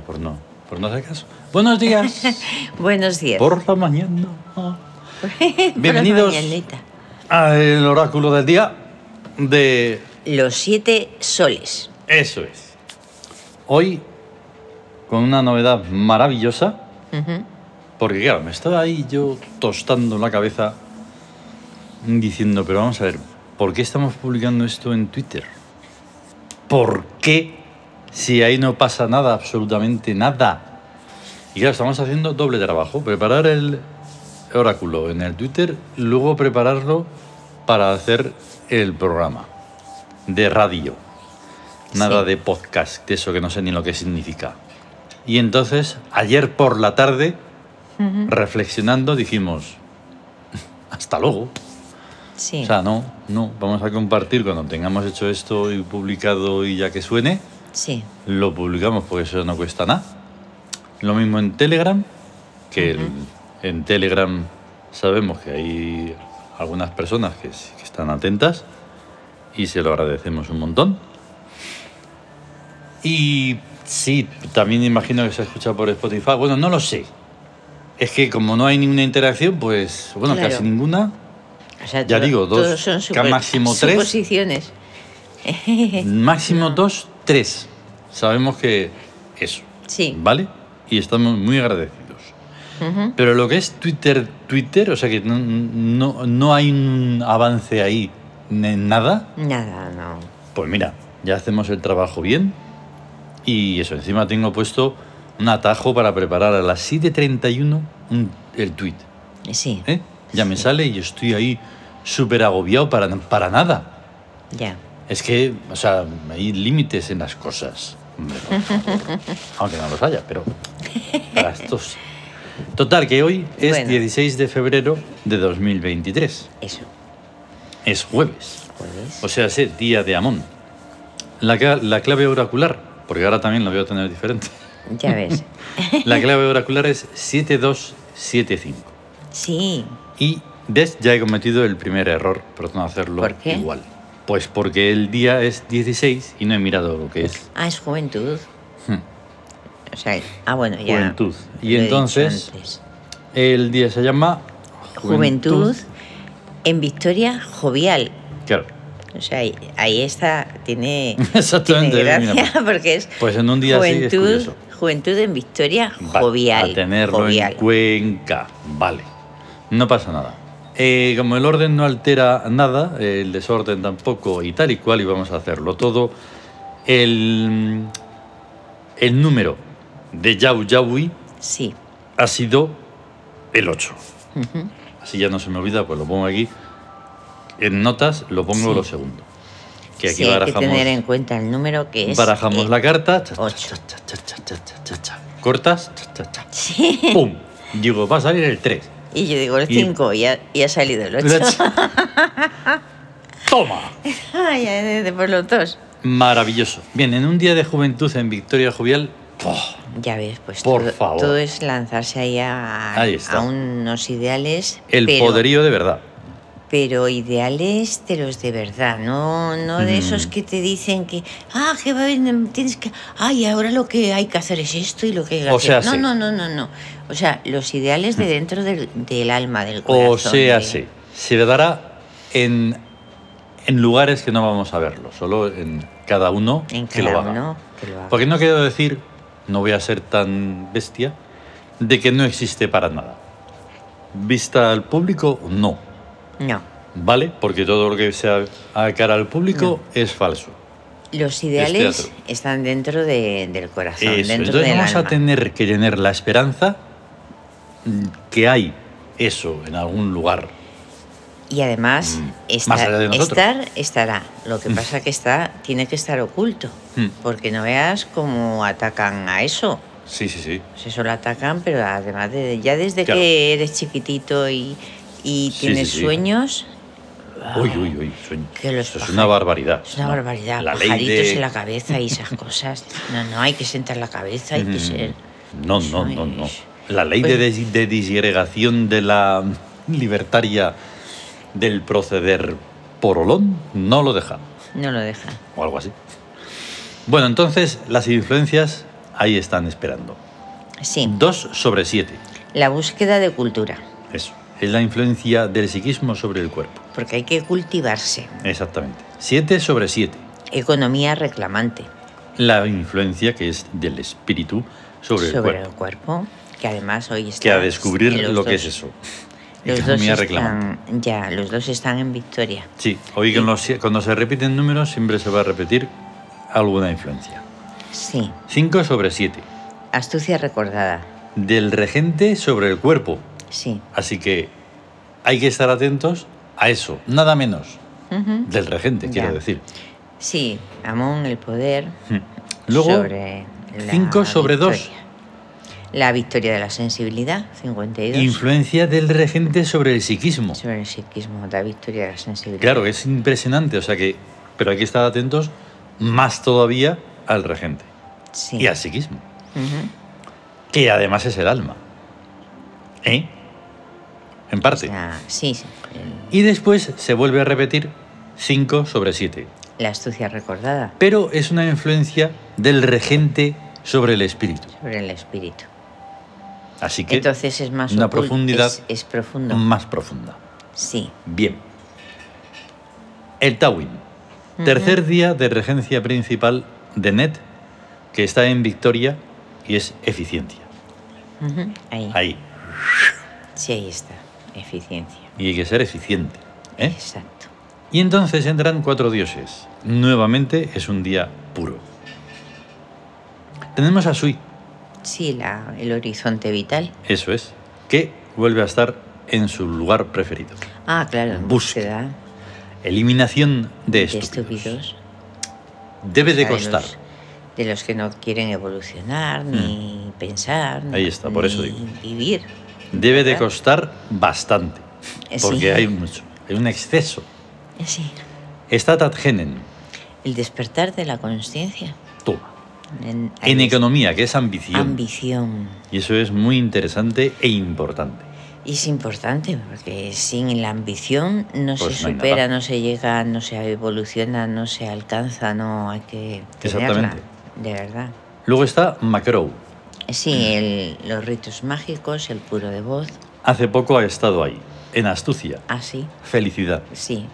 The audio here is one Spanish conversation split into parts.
por no, por no hacer caso. Buenos días. Buenos días. por la mañana. Bienvenidos al oráculo del día de... Los siete soles. Eso es. Hoy con una novedad maravillosa, porque claro, me estaba ahí yo tostando la cabeza diciendo, pero vamos a ver, ¿por qué estamos publicando esto en Twitter? ¿Por qué si ahí no pasa nada, absolutamente nada? Y claro, estamos haciendo doble trabajo, preparar el oráculo en el Twitter, luego prepararlo para hacer el programa de radio. Nada Sí. de podcast, de eso que no sé ni lo que significa. Y entonces, ayer por la tarde, reflexionando, dijimos, hasta luego. Sí. O sea, no, no, vamos a compartir cuando tengamos hecho esto y publicado y ya que suene, sí. lo publicamos porque eso no cuesta nada. Lo mismo en Telegram, que en Telegram sabemos que hay algunas personas que, están atentas y se lo agradecemos un montón. Y sí, también imagino que se escucha por Spotify. Bueno, no lo sé. Es que como no hay ninguna interacción, pues, bueno, Claro. casi ninguna, O sea, Ya todo- digo, dos, que máximo tres. Máximo dos, tres. Sabemos que eso, Sí. ¿vale? Y estamos muy agradecidos. Pero lo que es Twitter, Twitter, o sea que no, no, no hay un avance ahí en nada, Nada, no. pues mira, ya hacemos el trabajo bien. Y eso, encima tengo puesto un atajo para preparar a las 7.31 un- el tweet. Sí. ¿eh? Ya me sale y estoy ahí súper agobiado para, para nada. Ya. Es que, o sea, hay límites en las cosas. Aunque no los haya, pero para estos. Total, que hoy es Bueno. 16 de febrero de 2023. Eso. Es jueves. Jueves. O sea, es día de Amón. La, la clave oracular, porque ahora también la voy a tener diferente. Ya ves. La clave oracular es 7275. Sí. Y ves, ya he cometido el primer error por no hacerlo ¿Por qué? igual. Pues porque el día es 16 y no he mirado lo que es Ah, es juventud. Hmm. O sea, ah, bueno, ya. Juventud. Y entonces-. El día se llama Juventud en Victoria Jovial. Claro. O sea, ahí, ahí está, tiene, Exactamente, tiene mira, gracia porque es Pues en un día así es juventud, juventud en Victoria Jovial. A tenerlo jovial. en Cuenca. Vale. No pasa nada. Eh, como el orden no altera nada, el desorden tampoco y tal y cual, y vamos a hacerlo todo. El, el número de Yau Yaui Sí. ha sido el 8. Ujú. Así ya no se me olvida, pues lo pongo aquí. En notas lo pongo Sí. lo segundo. Que aquí Sí, hay que barajamos, tener en cuenta el número que es. barajamos eh, la carta. cha, cha, cha, cha, cha, cha, cha, cha, cha. Cortas. cha, cha, cha. Sí. ¡Pum! Digo, va a salir el 3. Y yo digo el Y- 5 y, ha, y ha salido el 8. ¡Toma! Ay, ya, de- por los dos. Maravilloso. Bien, en un día de juventud en Victoria Jovial. Ya ves, pues Por todo, favor. todo es lanzarse ahí a, Ahí está. a unos ideales. el pero, poderío de verdad. Pero ideales de los de verdad, no, no de Mm. esos que te dicen que, ah, que va a venir, tienes que, ay, ahora lo que hay que hacer es esto y lo que hay que O hacer. sea, no, sí. no, no, no, no. O sea, los ideales de dentro del, del alma, del corazón. O sea, de- sí. Se dará en, en lugares que no vamos a verlo, solo en cada uno En que cada uno que lo haga. Porque no quiero decir, no voy a ser tan bestia, de que no existe para nada. Vista al público, no. No. ¿Vale? Porque todo lo que sea a cara al público es falso. Los ideales están dentro de- del corazón, Eso. dentro Entonces del vamos alma. a tener que tener la esperanza mm, que hay eso en algún lugar. Y además, Mm, estar, estará. Lo que pasa que está, tiene que estar oculto. Mm. Porque no veas cómo atacan a eso. Sí, sí, sí. Pues eso lo atacan, pero además de ya desde Claro. que eres chiquitito y, y Sí, tienes sí, sí. sueños, Uy, uy, uy. sueño. Que los Eso es una barbaridad. es una ¿no? barbaridad. La ley de... en la cabeza y esas cosas. No, no, hay que sentar la cabeza, hay que Mm, ser. No, no, no, no. La ley de, des- de disgregación de la libertaria del proceder porolón no lo deja. No lo deja. O algo así. Bueno, entonces las influencias ahí están esperando. Sí, 2 sobre 7. la búsqueda de cultura, Eso. Es la influencia del psiquismo sobre el cuerpo. porque hay que cultivarse. Exactamente. 7 sobre 7. Economía reclamante La influencia que es del espíritu sobre, sobre el el cuerpo. cuerpo, que además hoy está Que a descubrir lo que es eso. Los dos Economía reclamante. están, ya, los dos están en victoria. Sí, hoy los- cuando se repiten números siempre se va a repetir alguna influencia. Sí, 5 sobre 7. astucia recordada. Del regente sobre el cuerpo. Sí. Así que hay que estar atentos a eso, nada menos. Del regente, quiero decir. Sí, Amón, el poder. Luego, sobre la 5 sobre 2. victoria. La victoria de la sensibilidad, 52. Influencia del regente sobre el psiquismo. sobre el psiquismo, la victoria de la sensibilidad. Claro, es impresionante, o sea que, pero hay que estar atentos más todavía al regente Sí. y al psiquismo, que además es el alma. ¿Eh? En parte. O sea, sí, sí, Y después se vuelve a repetir 5 sobre 7. la astucia recordada Pero es una influencia del regente sobre el espíritu. sobre el espíritu. Así que Entonces es más una profundidad Es, es profundo. más profunda. Sí. Bien. El Tawin. Tercer día de regencia principal de NET, que está en Victoria y es eficiencia. Ahí. Ahí. Sí, ahí está. Eficiencia. Y hay que ser eficiente. ¿eh? Exacto. Y entonces entran cuatro dioses. Nuevamente es un día puro. Tenemos a Sui, Sí, la, el horizonte vital. eso es, que vuelve a estar en su lugar preferido. Ah, claro, Búsqueda. Eliminación de de estúpidos. estúpidos. Debe de O sea, costar. los- De los, que no quieren evolucionar, ni pensar, Mm. Ahí está, por eso ni digo. vivir. Debe de costar bastante. Eh, Porque sí. hay mucho. Hay un exceso. Eh, Sí. Está Tatgenen. El despertar de la conciencia. Toma. En, En economía, que es ambición. Ambición. Y eso es muy interesante e importante. Y es importante, porque sin la ambición no Pues se no supera, no se llega, no se evoluciona, no se alcanza, no hay que tenerla. Exactamente. De verdad. Luego está Macrow. Sí, el- los ritos mágicos, el puro de voz. Hace poco ha estado ahí, en astucia, Ah, sí, felicidad. sí.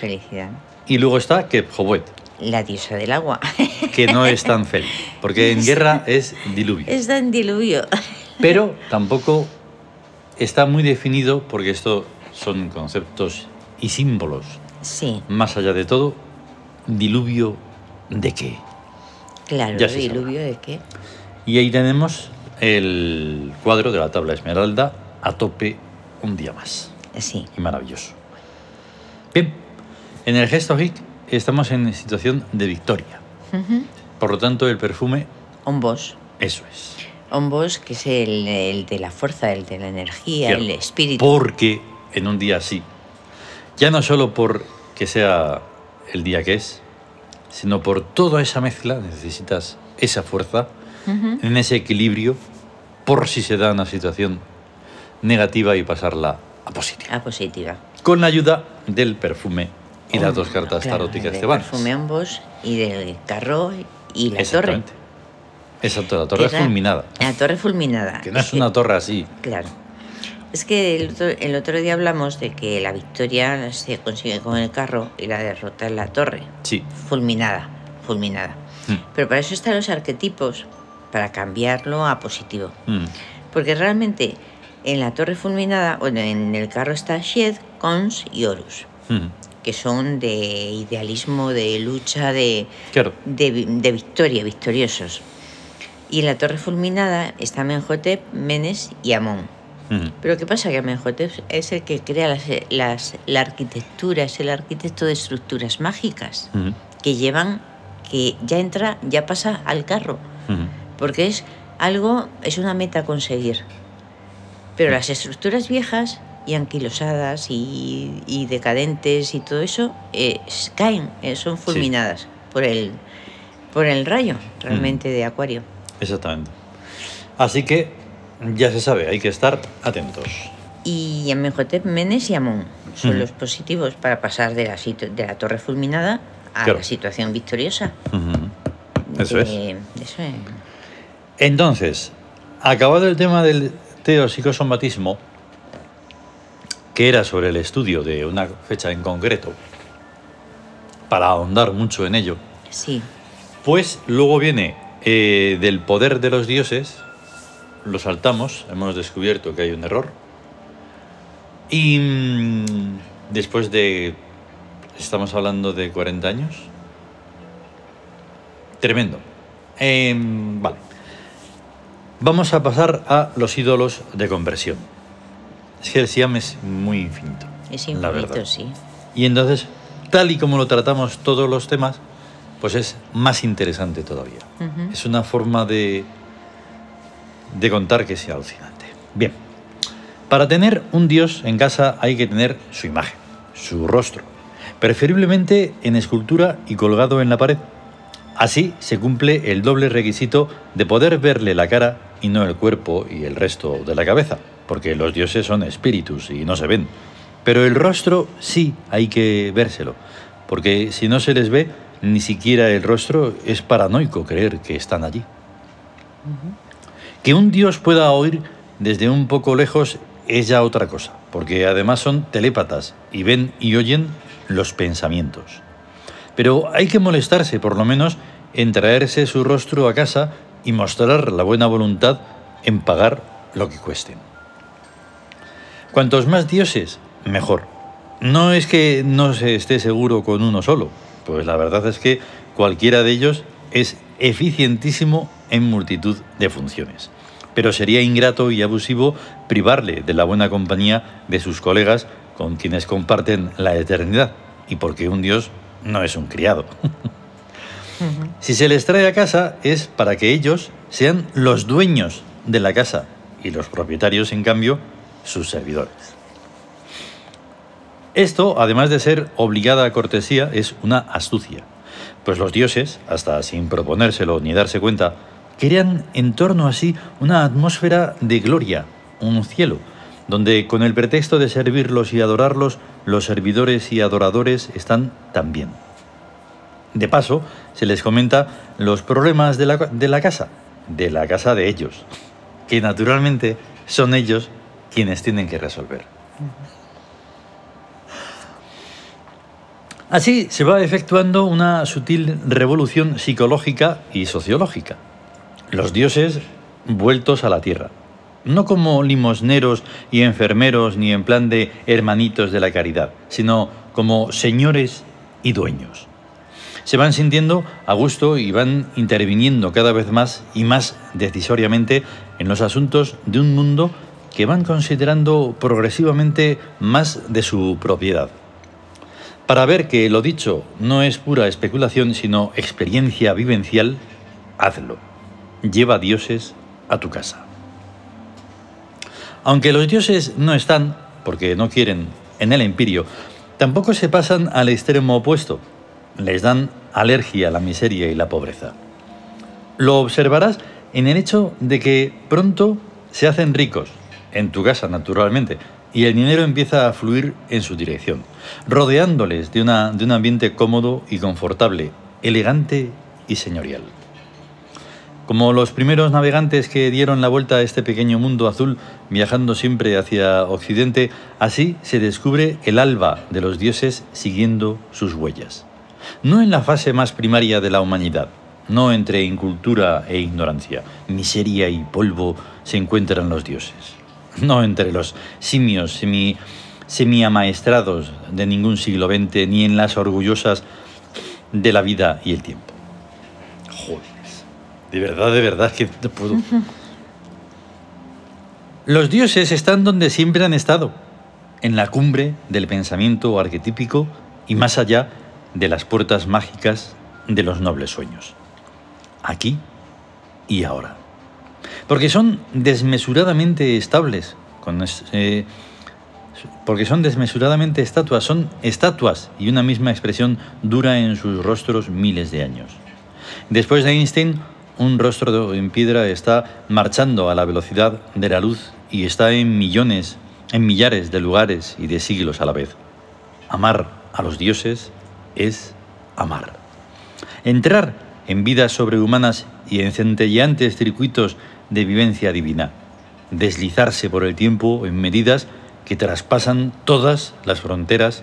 Felicidad. Y luego está Kepjobuet, La diosa del agua. que no es tan feliz, porque en guerra es diluvio. Está en diluvio. Pero tampoco está muy definido, porque esto son conceptos y símbolos. Sí, Más allá de todo, diluvio de qué. claro, Ya diluvio de qué. Y ahí tenemos el cuadro de la tabla esmeralda a tope un día más. Sí, Y maravilloso. Bien, en el gesto hic estamos en situación de victoria. Por lo tanto, el perfume, un boss. eso es. Un boss que es el, el de la fuerza, el de la energía, Claro, el espíritu. Porque en un día así, ya no solo por que sea el día que es, sino por toda esa mezcla, necesitas esa fuerza, En ese equilibrio, por si se da una situación negativa y pasarla a positiva. Ah, positiva. Con la ayuda del perfume y las dos cartas Claro, taróticas de Barnes. perfume un boss y del carro y la torre. Exactamente. Exacto, la torre fulminada. La torre fulminada. Que no es una torre así. Claro. Es que el otro, el otro día hablamos de que la victoria se consigue con el carro y la derrota en la torre. Sí. Fulminada, fulminada. Mm, Pero para eso están los arquetipos, para cambiarlo a positivo. mm, Porque realmente en la torre fulminada, bueno, en el carro está Shed, Cons y Horus, mm. que son de idealismo, de lucha, de, Claro. de, vi- de victoria, victoriosos. Y en la torre fulminada está Menhotep, Menes y Amón. mm. Pero ¿qué pasa? Que Amenhotep es el que crea las, las- la arquitectura, es el arquitecto de estructuras mágicas que llevan, que ya entra, ya pasa al carro. Porque es algo, es una meta a conseguir. Pero las estructuras viejas y anquilosadas y, y decadentes y todo eso eh, caen, eh, son fulminadas por, el, por el rayo realmente de Acuario. Exactamente. Así que ya se sabe, hay que estar atentos. Y Amenhotep, Menes y Amón son los positivos para pasar de la, de la torre fulminada a Claro. la situación victoriosa. Eso de- es. eso es. Entonces, acabado el tema del teopsicosomatismo, que era sobre el estudio de una fecha en concreto, para ahondar mucho en ello, Sí. pues luego viene eh, del poder de los dioses, lo saltamos, hemos descubierto que hay un error, y mm, después de, estamos hablando de 40 años, tremendo. Em, vale. Vamos a pasar a los ídolos de conversión. Es que el Siam es muy infinito. Es la verdad. infinito, sí. Y entonces, tal y como lo tratamos todos los temas, pues es más interesante todavía. Es una forma de, de contar que sea alucinante. Bien, para tener un dios en casa hay que tener su imagen, su rostro, preferiblemente en escultura y colgado en la pared. Así se cumple el doble requisito de poder verle la cara y no el cuerpo y el resto de la cabeza, porque los dioses son espíritus y no se ven. Pero el rostro sí hay que vérselo, porque si no se les ve, ni siquiera el rostro es paranoico creer que están allí. Que un dios pueda oír desde un poco lejos es ya otra cosa, porque además son telépatas y ven y oyen los pensamientos. Pero hay que molestarse por lo menos en traerse su rostro a casa y mostrar la buena voluntad en pagar lo que cuesten. Cuantos más dioses, mejor. No es que no se esté seguro con uno solo, pues la verdad es que cualquiera de ellos es eficientísimo en multitud de funciones. Pero sería ingrato y abusivo privarle de la buena compañía de sus colegas con quienes comparten la eternidad, y porque un dios no es un criado. Si se les trae a casa es para que ellos sean los dueños de la casa y los propietarios, en cambio, sus servidores. Esto, además de ser obligada cortesía, es una astucia, pues los dioses, hasta sin proponérselo ni darse cuenta, crean en torno a sí una atmósfera de gloria, un cielo, donde con el pretexto de servirlos y adorarlos, los servidores y adoradores están también. De paso, se les comenta los problemas de la, de la casa, de la casa de ellos, que naturalmente son ellos quienes tienen que resolver. Así se va efectuando una sutil revolución psicológica y sociológica. Los dioses vueltos a la tierra, no como limosneros y enfermeros ni en plan de hermanitos de la caridad, sino como señores y dueños se van sintiendo a gusto y van interviniendo cada vez más y más decisoriamente en los asuntos de un mundo que van considerando progresivamente más de su propiedad. Para ver que lo dicho no es pura especulación, sino experiencia vivencial, hazlo. Lleva dioses a tu casa. Aunque los dioses no están, porque no quieren, en el empirio, tampoco se pasan al extremo opuesto. Les dan alergia a la miseria y la pobreza. Lo observarás en el hecho de que pronto se hacen ricos, en tu casa naturalmente, y el dinero empieza a fluir en su dirección, rodeándoles de, de un ambiente cómodo y confortable, elegante y señorial. Como los primeros navegantes que dieron la vuelta a este pequeño mundo azul, viajando siempre hacia Occidente, así se descubre el alba de los dioses siguiendo sus huellas. No en la fase más primaria de la humanidad, no entre incultura e ignorancia, miseria y polvo se encuentran los dioses. No entre los simios semi, semi-amaestrados de ningún siglo XX, ni en las orgullosas de la vida y el tiempo. Joder, de verdad, de verdad que no puedo. Los dioses están donde siempre han estado, en la cumbre del pensamiento arquetípico y más allá de las puertas mágicas de los nobles sueños. Aquí y ahora. Porque son desmesuradamente estables, eh, porque son desmesuradamente estatuas, son estatuas y una misma expresión dura en sus rostros miles de años. Después de Einstein, un rostro en piedra está marchando a la velocidad de la luz y está en millones, en millares de lugares y de siglos a la vez. Amar a los dioses es amar. Entrar en vidas sobrehumanas y en centelleantes circuitos de vivencia divina, deslizarse por el tiempo en medidas que traspasan todas las fronteras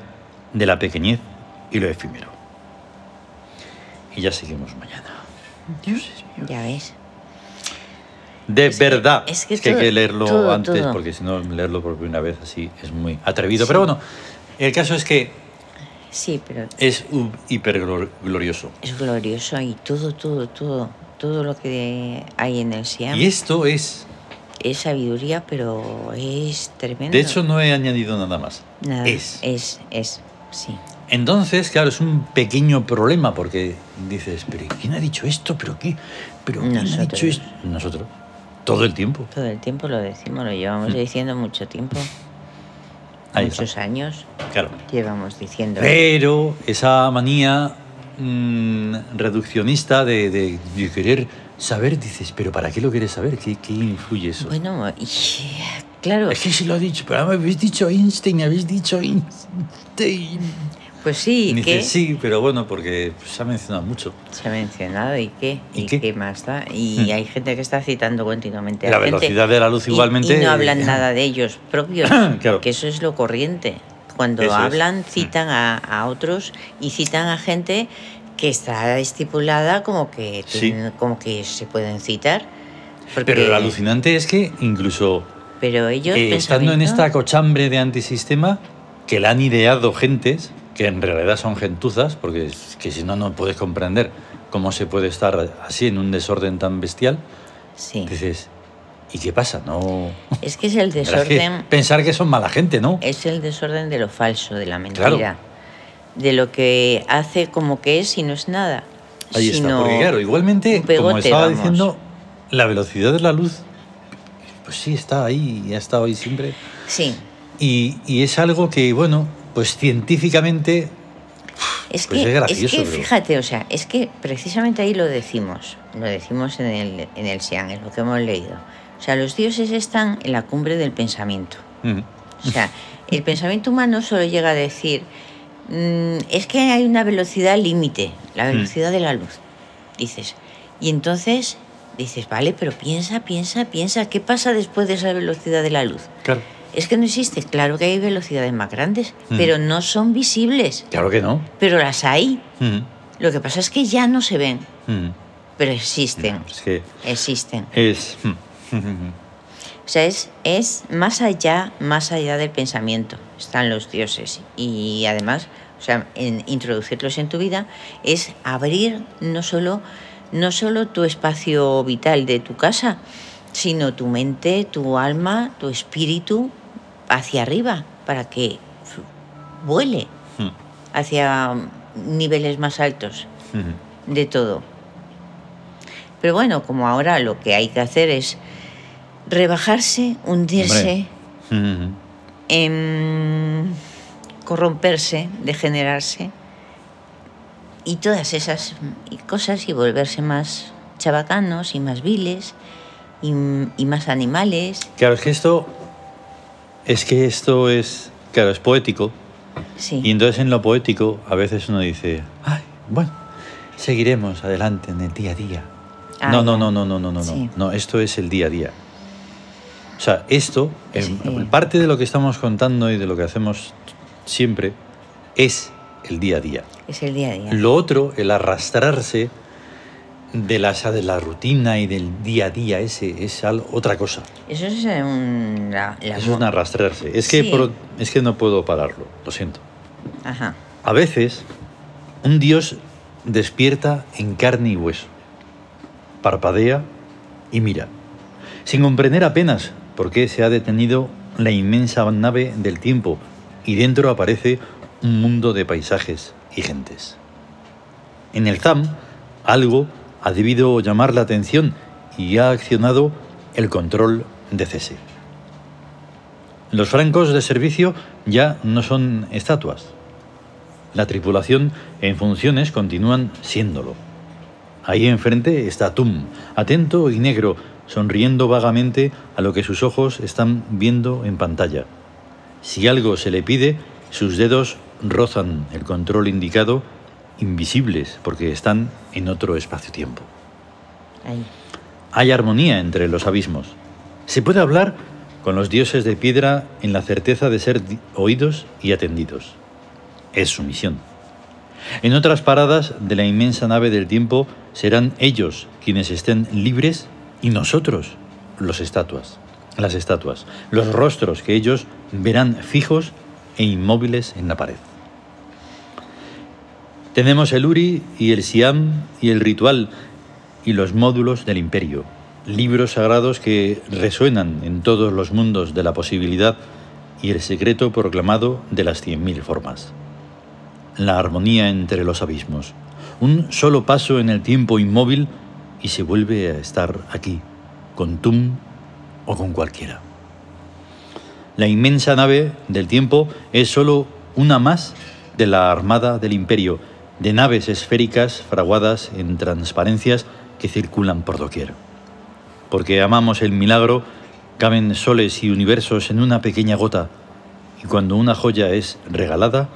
de la pequeñez y lo efímero. Y ya seguimos mañana. Dios es mío. Ya ves. De Es que- verdad. es que hay que leerlo todo, antes, todo. porque si no, leerlo por primera vez así es muy atrevido. Sí. Pero bueno, el caso es que Sí, pero es u- hiper glor- glorioso. es glorioso y todo, todo, todo, todo lo que hay en el Siam Y esto es. es sabiduría, pero es tremendo. De hecho, no he añadido nada más. Nada, Es. es, es, sí. Entonces, claro, es un pequeño problema porque dices, pero ¿quién ha dicho esto? ¿Pero qué? ¿Pero quién ha Nosotros. dicho esto? Nosotros. Todo el tiempo. Todo el tiempo lo decimos, lo llevamos Mm. diciendo mucho tiempo. Ahí está. Muchos años Claro. llevamos diciendo. Pero esa manía mm, reduccionista de, de- de querer saber, dices, pero ¿para qué lo quieres saber? ¿Qué, qué influye eso? Bueno, y, claro, Es que se lo ha dicho, pero me habéis dicho Einstein, habéis dicho Einstein. Pues sí, Y ¿qué? dices, sí, pero bueno, porque se ha mencionado mucho. Se ha mencionado y qué, ¿Y y, qué? qué? más da. Y Mm. hay gente que está citando continuamente. a La gente velocidad de la luz igualmente. Y, no hablan nada de ellos propios, Claro. que eso es lo corriente. Cuando Eso hablan, Mm. citan a, a otros y citan a gente que está estipulada como que, Sí. como que se pueden citar. porque- Pero lo alucinante es que incluso pero ellos eh, estando en esta cochambre de antisistema, que la han ideado gentes, que en realidad son gentuzas, porque que si no, no puedes comprender cómo se puede estar así en un desorden tan bestial, Sí. dices, ¿y qué pasa? No. Es que es el Verás que desorden. pensar que son mala gente, ¿no? Es el desorden de lo falso, de la mentira. Claro. De lo que hace como que es y no es nada. Ahí está, sino porque claro, igualmente, pegote, como estaba vamos. diciendo, la velocidad de la luz, pues sí, está ahí ha estado ahí siempre. Sí. Y, y es algo que, bueno, pues científicamente Es Pues que, es gracioso, que pero- fíjate, o sea, es que precisamente ahí lo decimos, lo decimos en el, en el Sian, en lo que hemos leído. O sea, los dioses están en la cumbre del pensamiento. mm, O sea, el pensamiento humano solo llega a decir, mm, es que hay una velocidad límite, la Mm. velocidad de la luz, dices. Y entonces dices, vale, pero piensa, piensa, piensa, ¿qué pasa después de esa velocidad de la luz? claro, Es que no existe, claro que hay velocidades más grandes, Mm. pero no son visibles, claro que no. pero las hay. Mm, Lo que pasa es que ya no se ven, mm. pero existen, Es que existen. es... O sea, es, es más allá, más allá del pensamiento. Están los dioses. Y además, o sea, en introducirlos en tu vida es abrir no solo, no solo tu espacio vital de tu casa, sino tu mente, tu alma, tu espíritu hacia arriba, para que vuele mm, hacia niveles más altos mm. de todo. Pero bueno, como ahora lo que hay que hacer es rebajarse, hundirse, Mm, em, corromperse, degenerarse y todas esas cosas y volverse más chabacanos y más viles y, y más animales. Claro, es que esto... Es que esto es... Claro, es poético. Sí. Y entonces en lo poético a veces uno dice, ay, bueno, seguiremos adelante en el día a día. Ah, no, no, no, no, no, no, no, Sí. no. No, esto es el día a día. O sea, esto, Es- en- sí. parte de lo que estamos contando y de lo que hacemos siempre, es el día a día. Es el día a día. Lo otro, el arrastrarse de la, de la rutina y del día a día, ese es otra cosa. Eso es un... la- la- Eso es un arrastrarse. Es que, Sí. por- es que no puedo pararlo, lo siento. Ajá. A veces, un dios despierta en carne y hueso, parpadea y mira, sin comprender apenas por qué se ha detenido la inmensa nave del tiempo y dentro aparece un mundo de paisajes y gentes. En el ZAM, algo ha debido llamar la atención y ha accionado el control de cese. Los francos de servicio ya no son estatuas, la tripulación en funciones continúan siéndolo. Ahí enfrente está Tum, atento y negro, sonriendo vagamente a lo que sus ojos están viendo en pantalla. Si algo se le pide, sus dedos rozan el control indicado, invisibles porque están en otro espacio-tiempo. Hay armonía entre los abismos. Se puede hablar con los dioses de piedra en la certeza de ser oídos y atendidos. Es su misión. En otras paradas de la inmensa nave del tiempo serán ellos quienes estén libres y nosotros los estatuas, las estatuas, los rostros que ellos verán fijos e inmóviles en la pared. Tenemos el Uri y el Siam y el ritual y los módulos del imperio, libros sagrados que resuenan en todos los mundos de la posibilidad y el secreto proclamado de las cien mil formas. La armonía entre los abismos, un solo paso en el tiempo inmóvil y se vuelve a estar aquí, con Tum o con cualquiera. La inmensa nave del tiempo es solo una más de la armada del imperio, de naves esféricas fraguadas en transparencias que circulan por doquier. Porque amamos el milagro, caben soles y universos en una pequeña gota, y cuando una joya es regalada,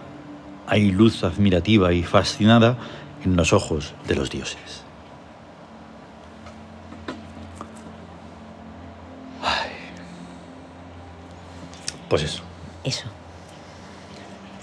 hay luz admirativa y fascinada en los ojos de los dioses. Ay. Pues eso. Eso.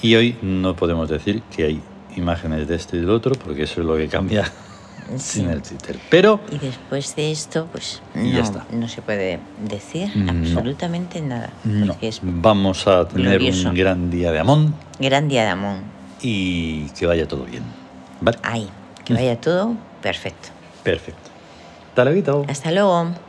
Y hoy no podemos decir que hay imágenes de esto y del otro, porque eso es lo que cambia Sí. sin el Twitter. Pero Y después de esto, pues Y no, ya está. no se puede decir No. absolutamente nada. no, es vamos a tener glorioso. un gran día de Amón gran día de Amón. y que vaya todo bien. ¿Vale? Ahí, que vaya todo perfecto. Perfecto. Hasta luego. Hasta luego.